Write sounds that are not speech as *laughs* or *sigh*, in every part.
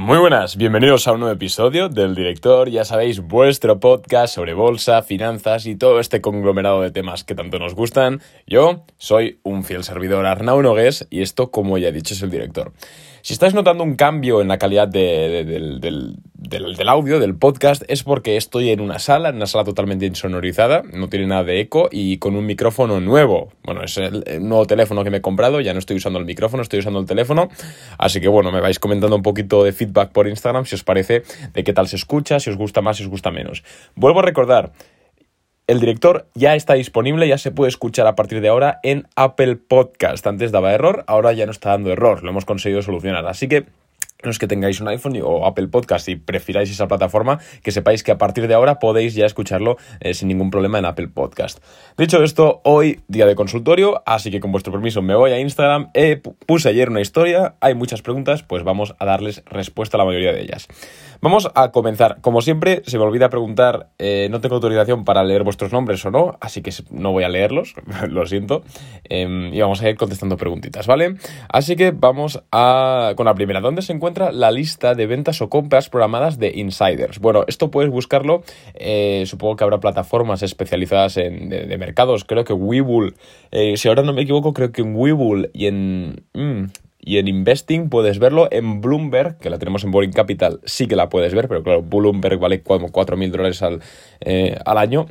Muy buenas, bienvenidos a un nuevo episodio del Director, ya sabéis, vuestro podcast sobre bolsa, finanzas y todo este conglomerado de temas que tanto nos gustan. Yo soy un fiel servidor Arnau Nogués y esto, como ya he dicho, es el Director. Si estáis notando un cambio en la calidad del, audio, del podcast, es porque estoy en una sala, en una sala totalmente insonorizada, no tiene nada de eco y con un micrófono nuevo. Bueno, es el, nuevo teléfono que me he comprado, ya no estoy usando el micrófono, estoy usando el teléfono. Así que bueno, me vais comentando un poquito de feedback por Instagram si os parece de qué tal se escucha, si os gusta más, si os gusta menos. Vuelvo a recordar, el director ya está disponible, ya se puede escuchar a partir de ahora en Apple Podcast. Antes daba error, ahora ya no está dando error, lo hemos conseguido solucionar. Así que no es que tengáis un iPhone o Apple Podcast y prefiráis esa plataforma, que sepáis que a partir de ahora podéis ya escucharlo eh, sin ningún problema en Apple Podcast. Dicho esto, hoy día de consultorio, así que con vuestro permiso me voy a Instagram. puse ayer una historia, hay muchas preguntas, pues vamos a darles respuesta a la mayoría de ellas. Vamos a comenzar. Como siempre, se me olvida preguntar, eh, no tengo autorización para leer vuestros nombres o no, así que no voy a leerlos, *laughs* lo siento. Em, y vamos a ir contestando preguntitas, ¿vale? Así que vamos a, con la primera. ¿Dónde se encuentra la lista de ventas o compras programadas de insiders? Bueno, esto puedes buscarlo. Eh, supongo que habrá plataformas especializadas en, de, mercados. Creo que Webull, eh, si ahora no me equivoco, creo que en Webull y en... Mm, y en Investing puedes verlo en Bloomberg, que la tenemos en Boring Capital, sí que la puedes ver, pero claro, Bloomberg vale como 4.000 dólares al, eh, al año.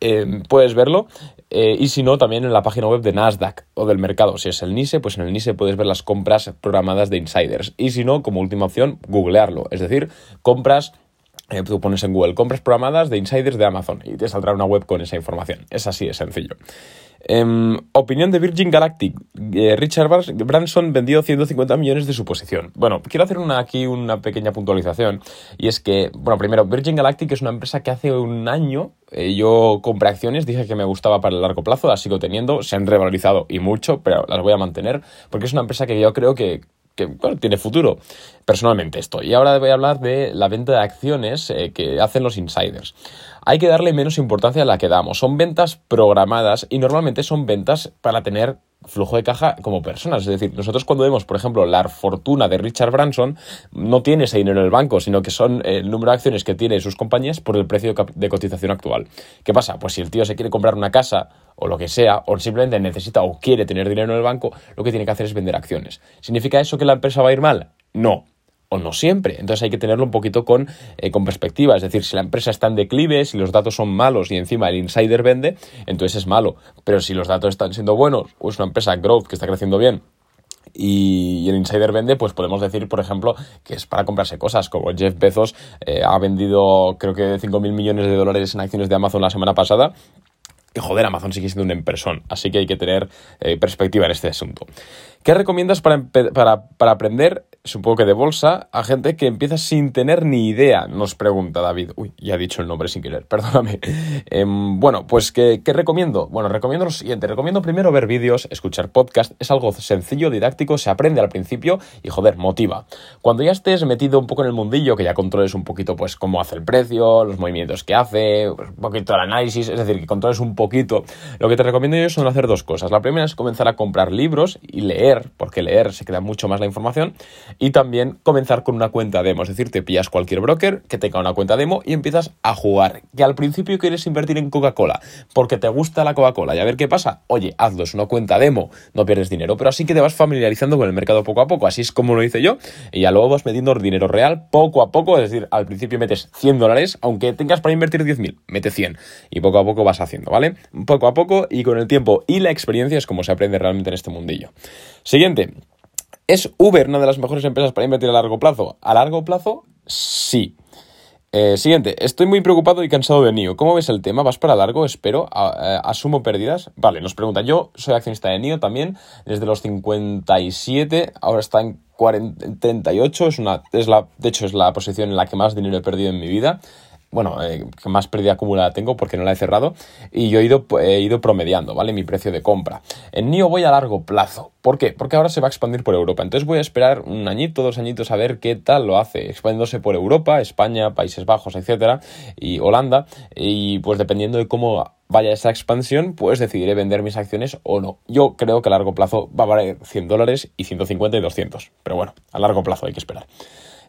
Eh, puedes verlo. Eh, y si no, también en la página web de Nasdaq o del mercado. Si es el NISE, pues en el NISE puedes ver las compras programadas de insiders. Y si no, como última opción, googlearlo. Es decir, compras tú pones en Google compras programadas de insiders de Amazon y te saldrá una web con esa información. Es así de sencillo. Em, opinión de Virgin Galactic. Eh, Richard Branson vendió 150 millones de su posición. Bueno, quiero hacer una, aquí una pequeña puntualización. Y es que, bueno, primero, Virgin Galactic es una empresa que hace un año eh, yo compré acciones, dije que me gustaba para el largo plazo, las sigo teniendo, se han revalorizado y mucho, pero las voy a mantener porque es una empresa que yo creo que, tiene futuro. Personalmente esto. Y ahora voy a hablar de la venta de acciones eh, que hacen los insiders hay que darle menos importancia a la que damos. Son ventas programadas y normalmente son ventas para tener flujo de caja como personas. Es decir, nosotros cuando vemos, por ejemplo, la fortuna de Richard Branson, no tiene ese dinero en el banco, sino que son el número de acciones que tiene sus compañías por el precio de cotización actual. ¿Qué pasa? Pues si el tío se quiere comprar una casa o lo que sea, o simplemente necesita o quiere tener dinero en el banco, lo que tiene que hacer es vender acciones. ¿Significa eso que la empresa va a ir mal? No o no siempre. Entonces hay que tenerlo un poquito con, eh, con perspectiva. Es decir, si la empresa está en declive, si los datos son malos y encima el insider vende, entonces es malo. Pero si los datos están siendo buenos o es una empresa growth que está creciendo bien y, el insider vende, pues podemos decir, por ejemplo, que es para comprarse cosas, como Jeff Bezos eh, ha vendido creo que 5.000 millones de dólares en acciones de Amazon la semana pasada. Y joder, Amazon sigue siendo un empresón, así que hay que tener eh, perspectiva en este asunto. ¿Qué recomiendas para, para, para aprender supongo que de bolsa, a gente que empieza sin tener ni idea, nos pregunta David. Uy, ya he dicho el nombre sin querer, *laughs* perdóname. Em, bueno, pues ¿qué, recomiendo? Bueno, recomiendo lo siguiente. Recomiendo primero ver vídeos, escuchar podcast. Es algo sencillo, didáctico, se aprende al principio y, joder, motiva. Cuando ya estés metido un poco en el mundillo, que ya controles un poquito, pues, cómo hace el precio, los movimientos que hace, pues, un poquito el análisis, es decir, que controles un poquito, lo que te recomiendo yo son hacer dos cosas. La primera es comenzar a comprar libros y leer, porque leer se queda mucho más la información y también comenzar con una cuenta demo, es decir, te pillas cualquier broker que tenga una cuenta demo y empiezas a jugar. Que al principio quieres invertir en Coca-Cola porque te gusta la Coca-Cola y a ver qué pasa. Oye, hazlo, es una cuenta demo, no pierdes dinero, pero así que te vas familiarizando con el mercado poco a poco, así es como lo hice yo, y ya luego vas metiendo dinero real poco a poco, es decir, al principio metes 100 dólares, aunque tengas para invertir 10.000, mete 100 y poco a poco vas haciendo, ¿vale? Poco a poco y con el tiempo y la experiencia es como se aprende realmente en este mundillo. Siguiente, ¿Es Uber una de las mejores empresas para invertir a largo plazo? A largo plazo, sí. Eh, siguiente, estoy muy preocupado y cansado de NIO. ¿Cómo ves el tema? ¿Vas para largo? Espero. Eh, ¿Asumo pérdidas? Vale, nos pregunta. Yo soy accionista de NIO también, desde los 57, ahora está en 38, es una, es la, de hecho es la posición en la que más dinero he perdido en mi vida bueno, eh, más pérdida acumulada tengo porque no la he cerrado y yo he ido, he ido promediando, ¿vale? Mi precio de compra. En NIO voy a largo plazo. ¿Por qué? Porque ahora se va a expandir por Europa. Entonces voy a esperar un añito, dos añitos a ver qué tal lo hace. Expandiéndose por Europa, España, Países Bajos, etcétera, y Holanda. Y pues dependiendo de cómo vaya esa expansión, pues decidiré vender mis acciones o no. Yo creo que a largo plazo va a valer 100 dólares y 150 y 200. Pero bueno, a largo plazo hay que esperar.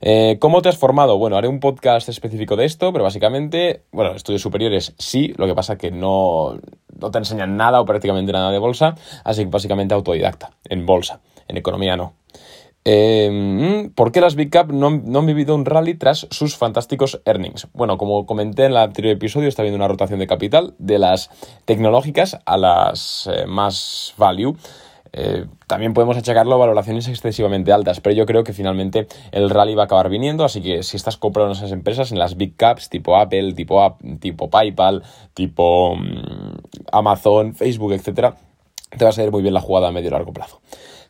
Eh, ¿Cómo te has formado? Bueno, haré un podcast específico de esto, pero básicamente, bueno, estudios superiores sí, lo que pasa que no, no te enseñan nada o prácticamente nada de bolsa, así que básicamente autodidacta, en bolsa, en economía no. Eh, ¿Por qué las Big Cap no, han vivido un rally tras sus fantásticos earnings? Bueno, como comenté en el anterior episodio, está habiendo una rotación de capital de las tecnológicas a las eh, más value. Eh, también podemos achacarlo a valoraciones excesivamente altas, pero yo creo que finalmente el rally va a acabar viniendo, así que si estás comprando esas empresas en las big caps tipo Apple, tipo, tipo PayPal, tipo mm, Amazon, Facebook, etcétera, te va a salir muy bien la jugada a medio y largo plazo.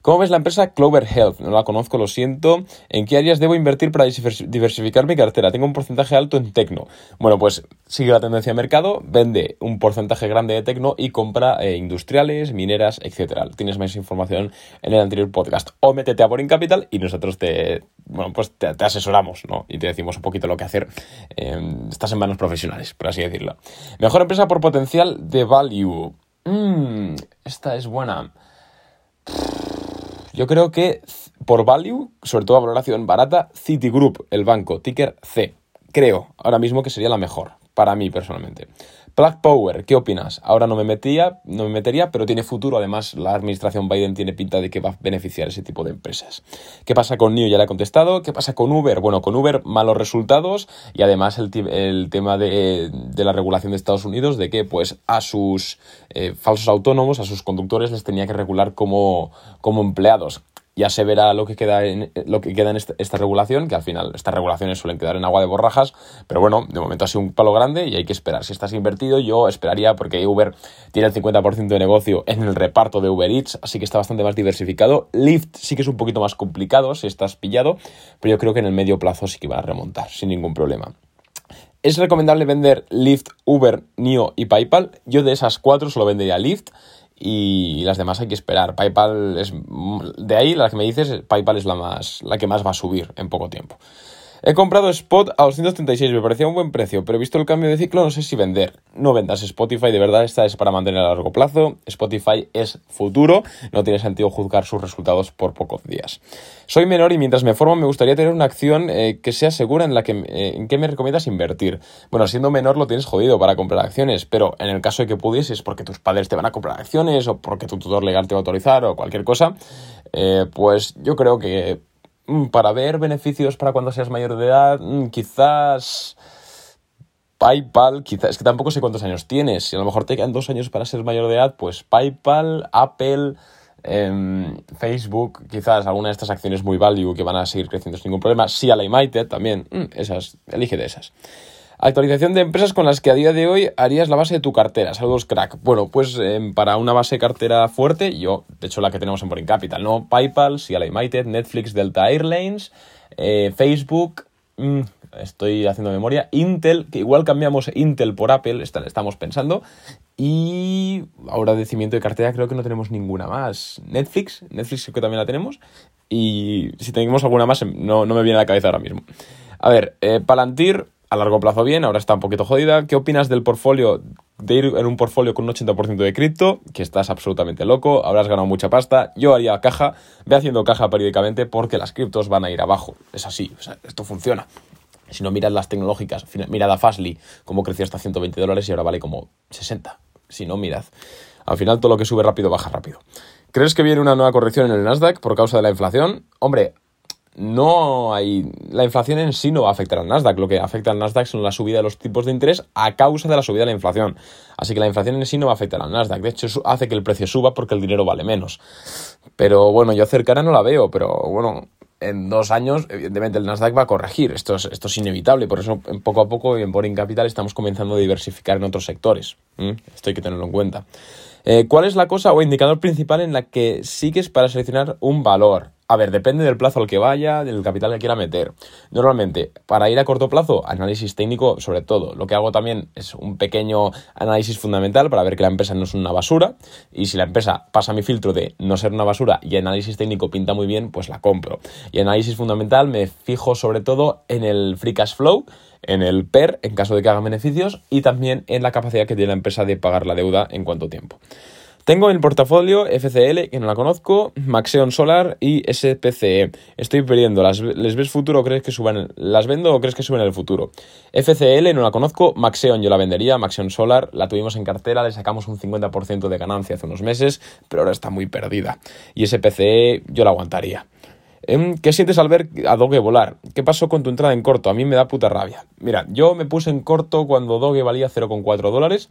¿Cómo ves la empresa Clover Health? No la conozco, lo siento. ¿En qué áreas debo invertir para diversificar mi cartera? Tengo un porcentaje alto en tecno. Bueno, pues sigue la tendencia de mercado, vende un porcentaje grande de tecno y compra eh, industriales, mineras, etc. Tienes más información en el anterior podcast. O métete a Boring Capital y nosotros te, bueno, pues te, asesoramos, ¿no? Y te decimos un poquito lo que hacer. Estás en manos profesionales, por así decirlo. Mejor empresa por potencial de value. Mmm, esta es buena. Yo creo que por value, sobre todo a valoración barata, Citigroup, el banco, ticker C. Creo ahora mismo que sería la mejor, para mí personalmente. Plug Power, ¿qué opinas? Ahora no me metía, no me metería, pero tiene futuro. Además, la administración Biden tiene pinta de que va a beneficiar ese tipo de empresas. ¿Qué pasa con NIO? Ya le he contestado. ¿Qué pasa con Uber? Bueno, con Uber malos resultados y además el, tema de, la regulación de Estados Unidos de que pues a sus eh, falsos autónomos, a sus conductores les tenía que regular como, como empleados ya se verá lo que queda en, lo que queda en este, esta, regulación, que al final estas regulaciones suelen quedar en agua de borrajas, pero bueno, de momento ha sido un palo grande y hay que esperar. Si estás invertido, yo esperaría porque Uber tiene el 50% de negocio en el reparto de Uber Eats, así que está bastante más diversificado. Lyft sí que es un poquito más complicado si estás pillado, pero yo creo que en el medio plazo sí que va a remontar sin ningún problema. ¿Es recomendable vender Lyft, Uber, NIO y PayPal? Yo de esas cuatro solo vendería Lyft y las demás hay que esperar. PayPal es de ahí la que me dices, PayPal es la más la que más va a subir en poco tiempo. He comprado Spot a 236, me parecía un buen precio, pero visto el cambio de ciclo no sé si vender. No vendas Spotify, de verdad esta es para mantener a largo plazo. Spotify es futuro, no tiene sentido juzgar sus resultados por pocos días. Soy menor y mientras me formo me gustaría tener una acción eh, que sea segura en la que eh, en qué me recomiendas invertir. Bueno, siendo menor lo tienes jodido para comprar acciones, pero en el caso de que pudieses porque tus padres te van a comprar acciones o porque tu tutor legal te va a autorizar o cualquier cosa, eh, pues yo creo que para ver beneficios para cuando seas mayor de edad, mm, quizás PayPal, quizás, es que tampoco sé cuántos años tienes, si a lo mejor te quedan dos años para ser mayor de edad, pues PayPal, Apple, em, Facebook, quizás alguna de estas acciones muy value que van a seguir creciendo sin ningún problema, sí a la United también, mm, esas, elige de esas. Actualización de empresas con las que a día de hoy harías la base de tu cartera. Saludos, crack. Bueno, pues em, para una base de cartera fuerte, yo, de hecho, la que tenemos en Boring Capital, ¿no? PayPal, CLA United, Netflix, Delta Airlines, eh, Facebook, mm, estoy haciendo memoria, Intel, que igual cambiamos Intel por Apple, estamos pensando. Y ahora decimiento de cartera creo que no tenemos ninguna más. Netflix, Netflix creo que también la tenemos. Y si tenemos alguna más, no, no me viene a la cabeza ahora mismo. A ver, eh, Palantir, a largo plazo bien, ahora está un poquito jodida. ¿Qué opinas del portfolio, de ir en un portfolio con un 80% de cripto? Que estás absolutamente loco, habrás ganado mucha pasta. Yo haría caja, ve haciendo caja periódicamente porque las criptos van a ir abajo. Es así, esto funciona. Si no mirad las tecnológicas, mirad a Fastly, cómo creció hasta 120 dólares y ahora vale como 60. Si no, mirad. Al final todo lo que sube rápido baja rápido. ¿Crees que viene una nueva corrección en el Nasdaq por causa de la inflación? Hombre, no hay. La inflación en sí no va a afectar al Nasdaq. Lo que afecta al Nasdaq son la subida de los tipos de interés a causa de la subida de la inflación. Así que la inflación en sí no va a afectar al Nasdaq. De hecho, hace que el precio suba porque el dinero vale menos. Pero bueno, yo cercana no la veo. Pero bueno, en dos años, evidentemente, el Nasdaq va a corregir. Esto es, esto es inevitable. Por eso, poco a poco, en Boring Capital estamos comenzando a diversificar en otros sectores. Esto hay que tenerlo en cuenta. Eh, ¿Cuál es la cosa o indicador principal en la que sigues para seleccionar un valor? A ver, depende del plazo al que vaya, del capital que quiera meter. Normalmente, para ir a corto plazo, análisis técnico sobre todo. Lo que hago también es un pequeño análisis fundamental para ver que la empresa no es una basura. Y si la empresa pasa mi filtro de no ser una basura y análisis técnico pinta muy bien, pues la compro. Y análisis fundamental me fijo sobre todo en el free cash flow, en el PER en caso de que haga beneficios y también en la capacidad que tiene la empresa de pagar la deuda en cuánto tiempo. Tengo en el portafolio FCL, que no la conozco, Maxeon Solar y SPCE. Estoy perdiendo. ¿Las, ¿Les ves futuro o crees que suban? ¿Las vendo o crees que suben en el futuro? FCL no la conozco, Maxeon yo la vendería, Maxeon Solar la tuvimos en cartera, le sacamos un 50% de ganancia hace unos meses, pero ahora está muy perdida. Y SPCE yo la aguantaría. Em, ¿Qué sientes al ver a Doge volar? ¿Qué pasó con tu entrada en corto? A mí me da puta rabia. Mira, yo me puse en corto cuando Doge valía 0,4 dólares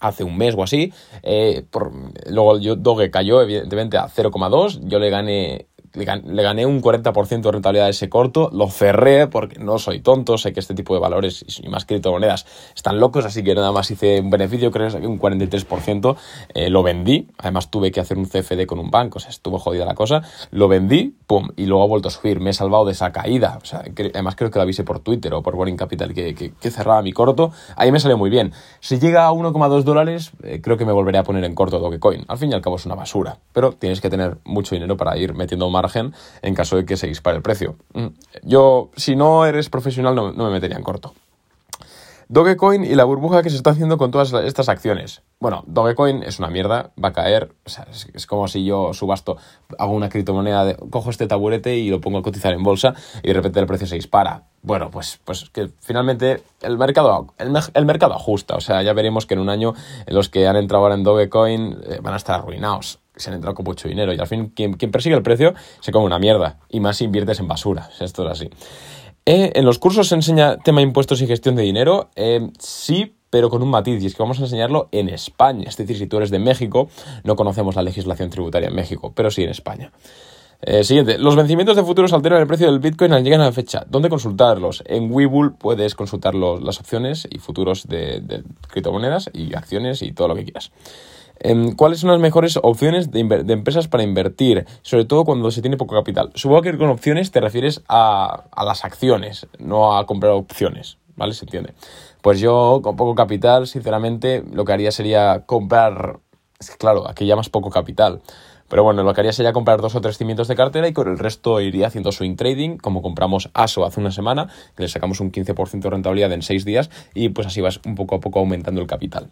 hace un mes o así. Eh, por, luego yo, Doge cayó evidentemente a 0,2. Yo le gané le, gané un 40% de rentabilidad a ese corto, lo cerré porque no soy tonto, sé que este tipo de valores y más criptomonedas están locos, así que nada más hice un beneficio, creo que un 43%, eh, lo vendí, además tuve que hacer un CFD con un banco, o sea, estuvo jodida la cosa, lo vendí, pum, y luego ha vuelto a subir, me he salvado de esa caída, o sea, además creo que lo avisé por Twitter o por Warning Capital que, que, cerraba mi corto, ahí me salió muy bien. Si llega a 1,2 dólares, eh, creo que me volveré a poner en corto Dogecoin, al fin y al cabo es una basura, pero tienes que tener mucho dinero para ir metiendo más en caso de que se dispare el precio. Mm. Yo, si no eres profesional, no, me metería en corto. Dogecoin y la burbuja que se está haciendo con todas estas acciones. Bueno, Dogecoin es una mierda, va a caer. es, como si yo subasto, hago una criptomoneda, cojo este taburete y lo pongo a cotizar en bolsa y de repente el precio se dispara. Bueno, pues, pues que finalmente el mercado, el, mercado ajusta. O sea, ya veremos que en un año los que han entrado ahora en Dogecoin eh, van a estar arruinados se han entrado con mucho dinero y al fin quien, persigue el precio se come una mierda y más si inviertes en basura, esto es así. Eh, en los cursos se enseña tema impuestos y gestión de dinero, eh, sí, pero con un matiz, y es que vamos a enseñarlo en España, es decir, si tú eres de México, no conocemos la legislación tributaria en México, pero sí en España. Eh, siguiente, los vencimientos de futuros alteran el precio del Bitcoin al llegar a la fecha. ¿Dónde consultarlos? En Webull puedes consultar las opciones y futuros de criptomonedas y acciones y todo lo que quieras. Em, ¿Cuáles son las mejores opciones de, empresas para invertir? Sobre todo cuando se tiene poco capital. Supongo que con opciones te refieres a, las acciones, no a comprar opciones, ¿vale? Se entiende. Pues yo con poco capital, sinceramente, lo que haría sería comprar... Es que claro, aquí llamas poco capital. Pero bueno, lo que haría sería comprar dos o tres cimientos de cartera y con el resto iría haciendo swing trading, como compramos ASO hace una semana, que le sacamos un 15% de rentabilidad en seis días y pues así vas un poco a poco aumentando el capital.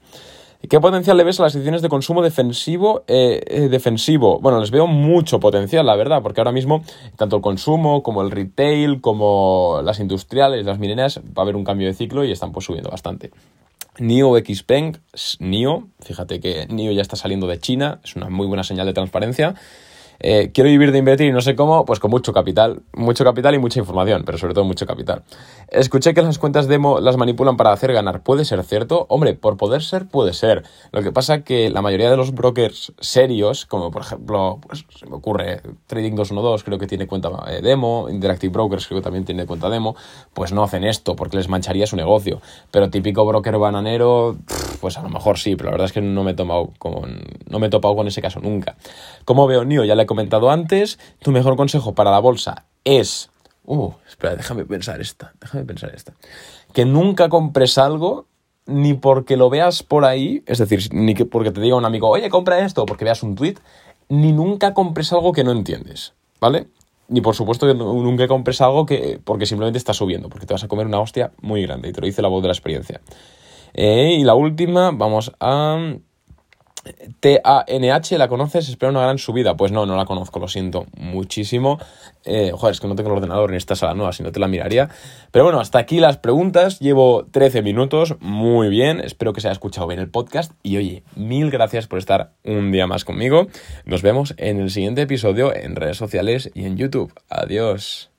¿Qué potencial le ves a las ediciones de consumo defensivo? Eh, eh, defensivo? Bueno, les veo mucho potencial, la verdad, porque ahora mismo tanto el consumo como el retail, como las industriales, las mineras, va a haber un cambio de ciclo y están pues subiendo bastante. NIO Xpeng, NIO, fíjate que NIO ya está saliendo de China, es una muy buena señal de transparencia. Eh, quiero vivir de invertir y no sé cómo, pues con mucho capital, mucho capital y mucha información, pero sobre todo mucho capital. Escuché que las cuentas demo las manipulan para hacer ganar. ¿Puede ser cierto? Hombre, por poder ser, puede ser. Lo que pasa que la mayoría de los brokers serios, como por ejemplo, pues se me ocurre Trading 212, creo que tiene cuenta eh, demo, Interactive Brokers creo que también tiene cuenta demo, pues no hacen esto porque les mancharía su negocio. Pero típico broker bananero, pues a lo mejor sí, pero la verdad es que no me he tomado con, no me he topado con ese caso nunca. Como veo NIO, ya le he comentado antes, tu mejor consejo para la bolsa es... Uh, espera, déjame pensar esta, déjame pensar esta. Que nunca compres algo ni porque lo veas por ahí, es decir, ni que porque te diga un amigo, oye, compra esto, porque veas un tweet, ni nunca compres algo que no entiendes, ¿vale? Ni por supuesto que nunca compres algo que porque simplemente está subiendo, porque te vas a comer una hostia muy grande, y te lo dice la voz de la experiencia. Eh, y la última, vamos a TANH, ¿la conoces? Espero una gran subida. Pues no, no la conozco, lo siento muchísimo. Eh, joder, es que no tengo el ordenador en esta sala nueva, si no te la miraría. Pero bueno, hasta aquí las preguntas. Llevo 13 minutos, muy bien. Espero que se haya escuchado bien el podcast. Y oye, mil gracias por estar un día más conmigo. Nos vemos en el siguiente episodio en redes sociales y en YouTube. Adiós.